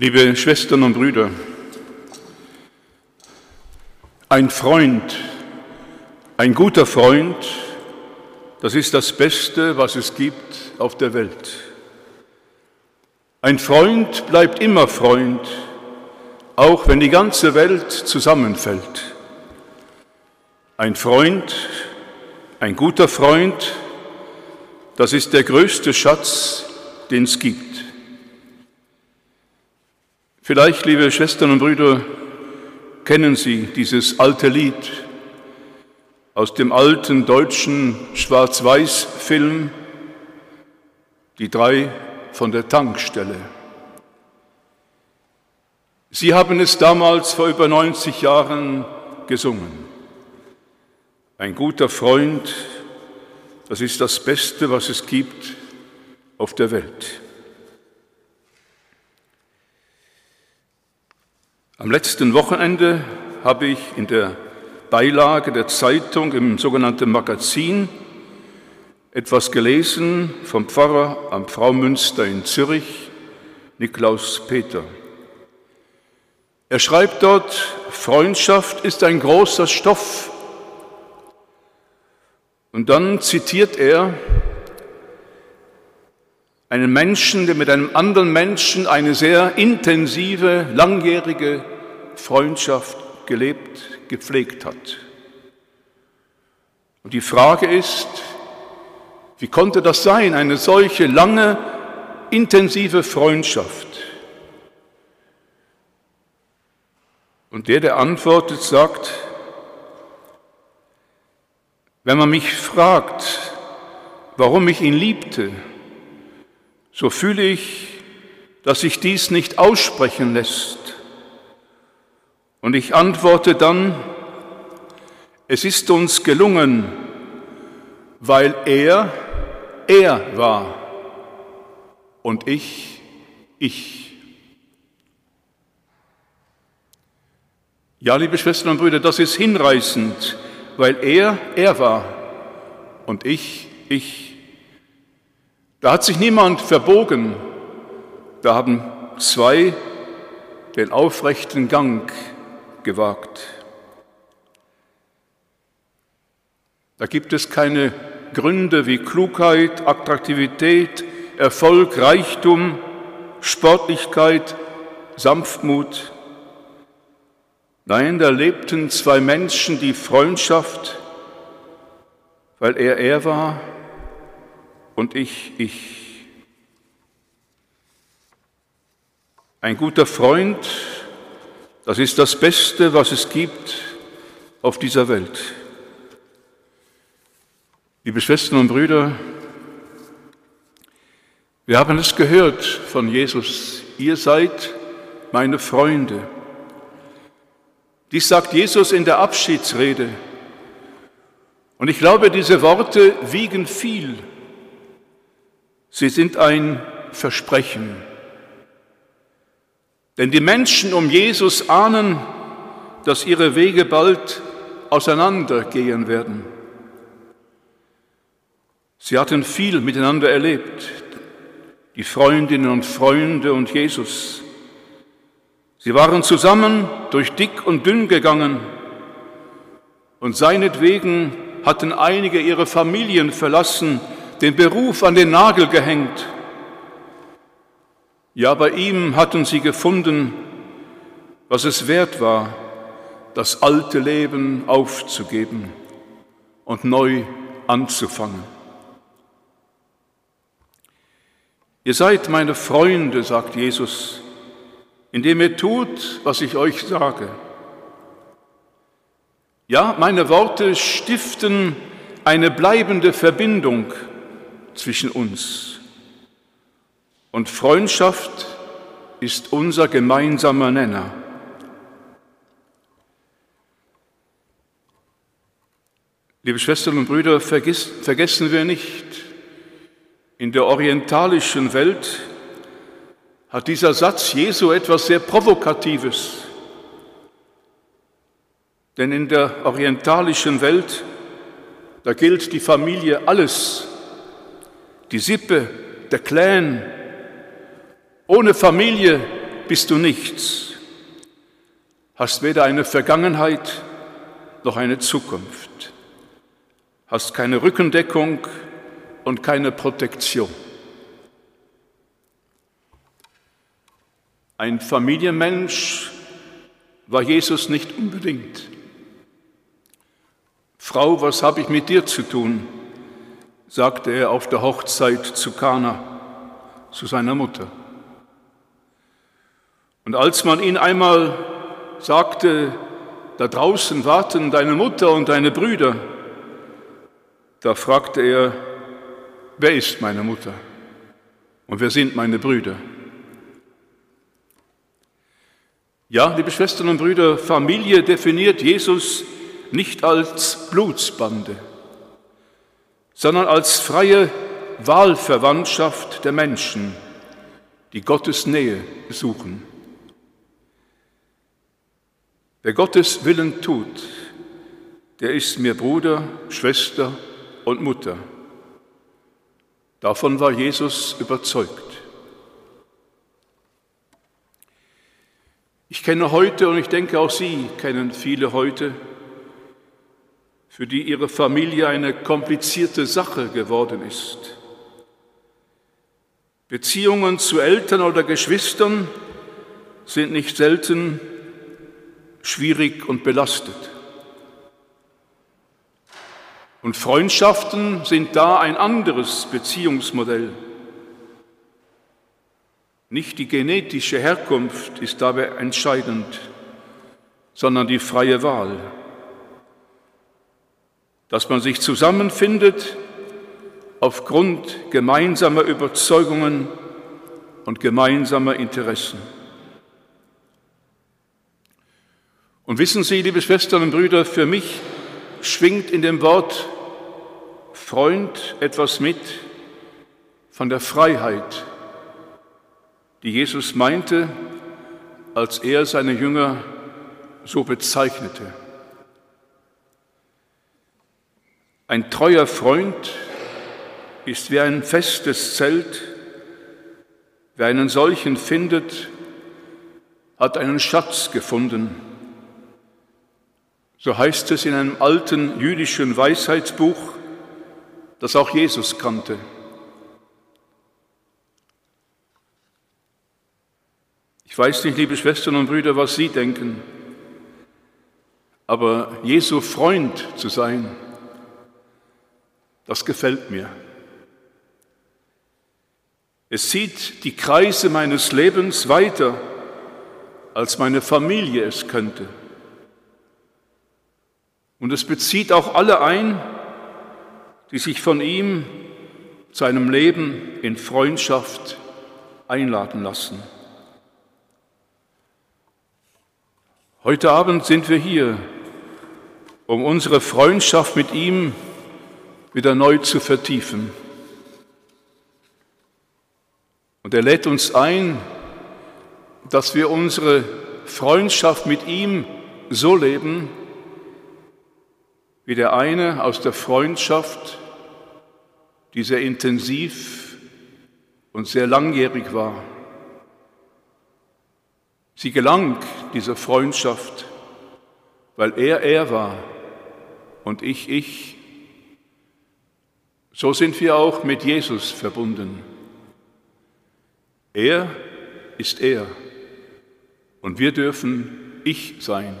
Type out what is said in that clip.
Liebe Schwestern und Brüder, ein Freund, ein guter Freund, das ist das Beste, was es gibt auf der Welt. Ein Freund bleibt immer Freund, auch wenn die ganze Welt zusammenfällt. Ein Freund, ein guter Freund, das ist der größte Schatz, den es gibt. Vielleicht, liebe Schwestern und Brüder, kennen Sie dieses alte Lied aus dem alten deutschen Schwarz-Weiß-Film Die drei von der Tankstelle. Sie haben es damals vor über 90 Jahren gesungen. Ein guter Freund, das ist das Beste, was es gibt auf der Welt. Am letzten Wochenende habe ich in der Beilage der Zeitung im sogenannten Magazin etwas gelesen vom Pfarrer am Fraumünster in Zürich, Niklaus Peter. Er schreibt dort, Freundschaft ist ein großer Stoff. Und dann zitiert er einen Menschen, der mit einem anderen Menschen eine sehr intensive, langjährige Freundschaft gelebt, gepflegt hat. Und die Frage ist, wie konnte das sein, eine solche lange, intensive Freundschaft? Und der, der antwortet, sagt, wenn man mich fragt, warum ich ihn liebte, so fühle ich, dass sich dies nicht aussprechen lässt. Und ich antworte dann, es ist uns gelungen, weil er er war und ich ich. Ja, liebe Schwestern und Brüder, das ist hinreißend, weil er er war und ich ich. Da hat sich niemand verbogen, da haben zwei den aufrechten Gang gewagt. Da gibt es keine Gründe wie Klugheit, Attraktivität, Erfolg, Reichtum, Sportlichkeit, Sanftmut. Nein, da lebten zwei Menschen die Freundschaft, weil er er war und ich, ich. Ein guter Freund, das ist das Beste, was es gibt auf dieser Welt. Liebe Schwestern und Brüder, wir haben es gehört von Jesus, ihr seid meine Freunde. Dies sagt Jesus in der Abschiedsrede. Und ich glaube, diese Worte wiegen viel Sie sind ein Versprechen. Denn die Menschen um Jesus ahnen, dass ihre Wege bald auseinandergehen werden. Sie hatten viel miteinander erlebt, die Freundinnen und Freunde und Jesus. Sie waren zusammen durch dick und dünn gegangen und seinetwegen hatten einige ihre Familien verlassen, den Beruf an den Nagel gehängt. Ja, bei ihm hatten sie gefunden, was es wert war, das alte Leben aufzugeben und neu anzufangen. Ihr seid meine Freunde, sagt Jesus, indem ihr tut, was ich euch sage. Ja, meine Worte stiften eine bleibende Verbindung zwischen uns. Und Freundschaft ist unser gemeinsamer Nenner. Liebe Schwestern und Brüder, vergessen wir nicht, in der orientalischen Welt hat dieser Satz Jesu etwas sehr Provokatives. Denn in der orientalischen Welt, da gilt die Familie alles die Sippe, der Clan. Ohne Familie bist du nichts, hast weder eine Vergangenheit noch eine Zukunft, hast keine Rückendeckung und keine Protektion. Ein Familienmensch war Jesus nicht unbedingt. Frau, was habe ich mit dir zu tun? Sagte er auf der Hochzeit zu Kana, zu seiner Mutter. Und als man ihn einmal sagte, da draußen warten deine Mutter und deine Brüder, da fragte er, wer ist meine Mutter und wer sind meine Brüder? Ja, liebe Schwestern und Brüder, Familie definiert Jesus nicht als Blutsbande, sondern als freie Wahlverwandtschaft der Menschen, die Gottes Nähe suchen. Wer Gottes Willen tut, der ist mir Bruder, Schwester und Mutter. Davon war Jesus überzeugt. Ich kenne heute, und ich denke auch Sie kennen viele heute, für die ihre Familie eine komplizierte Sache geworden ist. Beziehungen zu Eltern oder Geschwistern sind nicht selten schwierig und belastet. Und Freundschaften sind da ein anderes Beziehungsmodell. Nicht die genetische Herkunft ist dabei entscheidend, sondern die freie Wahl. Dass man sich zusammenfindet aufgrund gemeinsamer Überzeugungen und gemeinsamer Interessen. Und wissen Sie, liebe Schwestern und Brüder, für mich schwingt in dem Wort Freund etwas mit von der Freiheit, die Jesus meinte, als er seine Jünger so bezeichnete. Ein treuer Freund ist wie ein festes Zelt. Wer einen solchen findet, hat einen Schatz gefunden. So heißt es in einem alten jüdischen Weisheitsbuch, das auch Jesus kannte. Ich weiß nicht, liebe Schwestern und Brüder, was Sie denken, aber Jesu Freund zu sein, das gefällt mir. Es zieht die Kreise meines Lebens weiter, als meine Familie es könnte. Und es bezieht auch alle ein, die sich von ihm zu einem Leben in Freundschaft einladen lassen. Heute Abend sind wir hier, um unsere Freundschaft mit ihm wieder neu zu vertiefen. Und er lädt uns ein, dass wir unsere Freundschaft mit ihm so leben, wie der eine aus der Freundschaft, die sehr intensiv und sehr langjährig war. Sie gelang dieser Freundschaft, weil er er war und ich ich. So sind wir auch mit Jesus verbunden. Er ist er und wir dürfen ich sein.